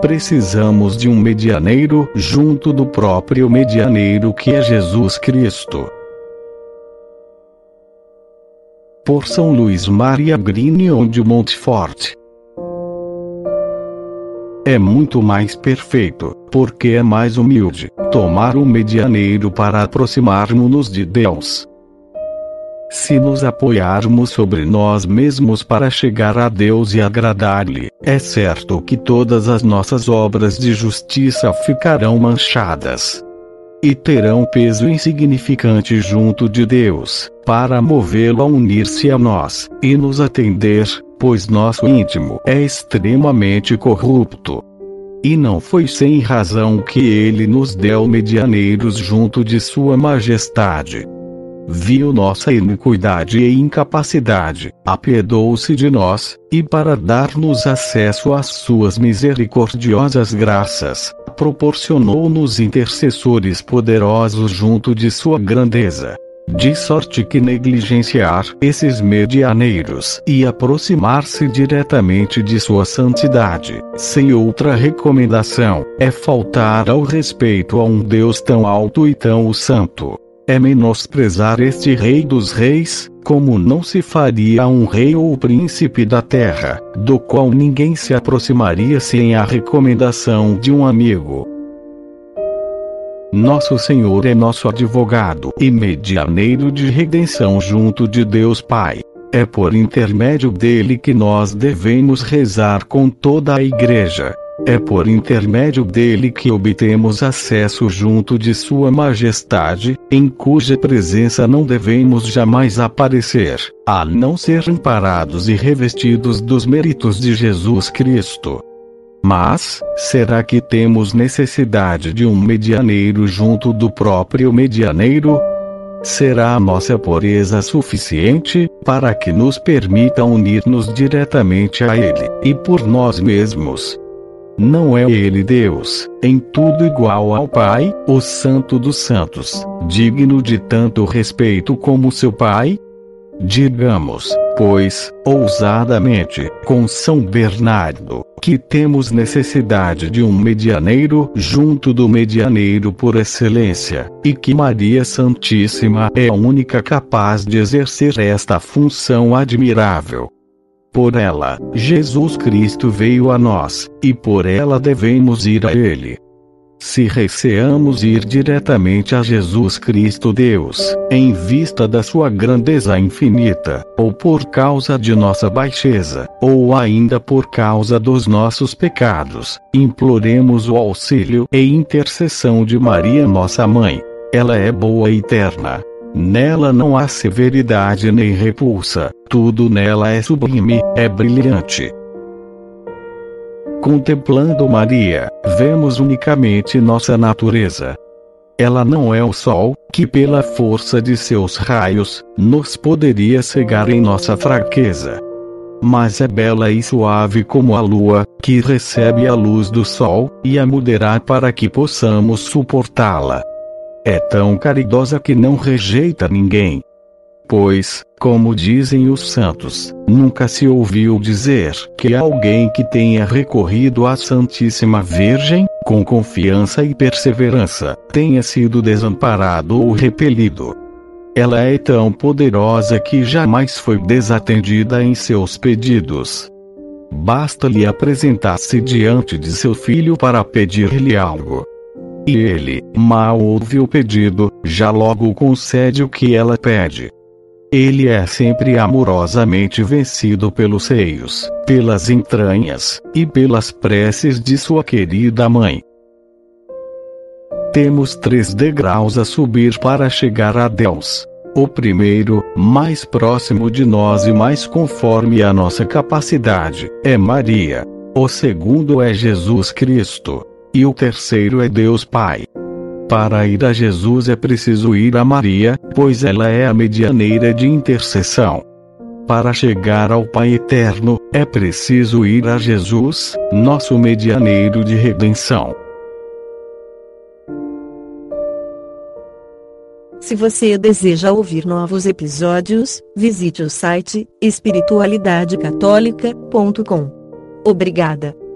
precisamos de um medianeiro junto do próprio medianeiro que é Jesus Cristo. Por São Luís Maria Grignion de Montfort. É muito mais perfeito, porque é mais humilde, tomar um medianeiro para aproximarmos-nos de Deus. Se nos apoiarmos sobre nós mesmos para chegar a Deus e agradar-lhe, é certo que todas as nossas obras de justiça ficarão manchadas e terão peso insignificante junto de Deus, para movê-lo a unir-se a nós e nos atender, pois nosso íntimo é extremamente corrupto. E não foi sem razão que ele nos deu medianeiros junto de Sua Majestade viu nossa iniquidade e incapacidade, apiedou-se de nós, e para dar-nos acesso às suas misericordiosas graças, proporcionou-nos intercessores poderosos junto de sua grandeza. De sorte que negligenciar esses medianeiros e aproximar-se diretamente de sua santidade, sem outra recomendação, é faltar ao respeito a um Deus tão alto e tão santo é menosprezar este Rei dos Reis, como não se faria a um rei ou príncipe da terra, do qual ninguém se aproximaria sem a recomendação de um amigo. Nosso Senhor é nosso advogado e medianeiro de redenção junto de Deus Pai. É por intermédio dele que nós devemos rezar com toda a Igreja. É por intermédio dele que obtemos acesso junto de Sua Majestade, em cuja presença não devemos jamais aparecer, a não ser amparados e revestidos dos méritos de Jesus Cristo. Mas, será que temos necessidade de um medianeiro junto do próprio medianeiro? Será a nossa pureza suficiente para que nos permita unir-nos diretamente a Ele, e por nós mesmos, não é ele Deus, em tudo igual ao Pai, o Santo dos Santos, digno de tanto respeito como seu Pai? Digamos, pois, ousadamente, com São Bernardo, que temos necessidade de um medianeiro junto do medianeiro por excelência, e que Maria Santíssima é a única capaz de exercer esta função admirável. Por ela, Jesus Cristo veio a nós, e por ela devemos ir a Ele. Se receamos ir diretamente a Jesus Cristo Deus, em vista da sua grandeza infinita, ou por causa de nossa baixeza, ou ainda por causa dos nossos pecados, imploremos o auxílio e intercessão de Maria, nossa mãe. Ela é boa e eterna, Nela não há severidade nem repulsa, tudo nela é sublime, é brilhante. Contemplando Maria, vemos unicamente nossa natureza. Ela não é o sol, que pela força de seus raios, nos poderia cegar em nossa fraqueza. Mas é bela e suave como a lua, que recebe a luz do sol, e a mudará para que possamos suportá-la. É tão caridosa que não rejeita ninguém. Pois, como dizem os santos, nunca se ouviu dizer que alguém que tenha recorrido à Santíssima Virgem, com confiança e perseverança, tenha sido desamparado ou repelido. Ela é tão poderosa que jamais foi desatendida em seus pedidos. Basta-lhe apresentar-se diante de seu filho para pedir-lhe algo. E ele, mal ouve o pedido, já logo concede o que ela pede. Ele é sempre amorosamente vencido pelos seios, pelas entranhas, e pelas preces de sua querida mãe. Temos três degraus a subir para chegar a Deus. O primeiro, mais próximo de nós e mais conforme a nossa capacidade, é Maria. O segundo é Jesus Cristo. E o terceiro é Deus Pai. Para ir a Jesus é preciso ir a Maria, pois ela é a medianeira de intercessão. Para chegar ao Pai eterno, é preciso ir a Jesus, nosso medianeiro de redenção. Se você deseja ouvir novos episódios, visite o site espiritualidadecatólica.com. Obrigada.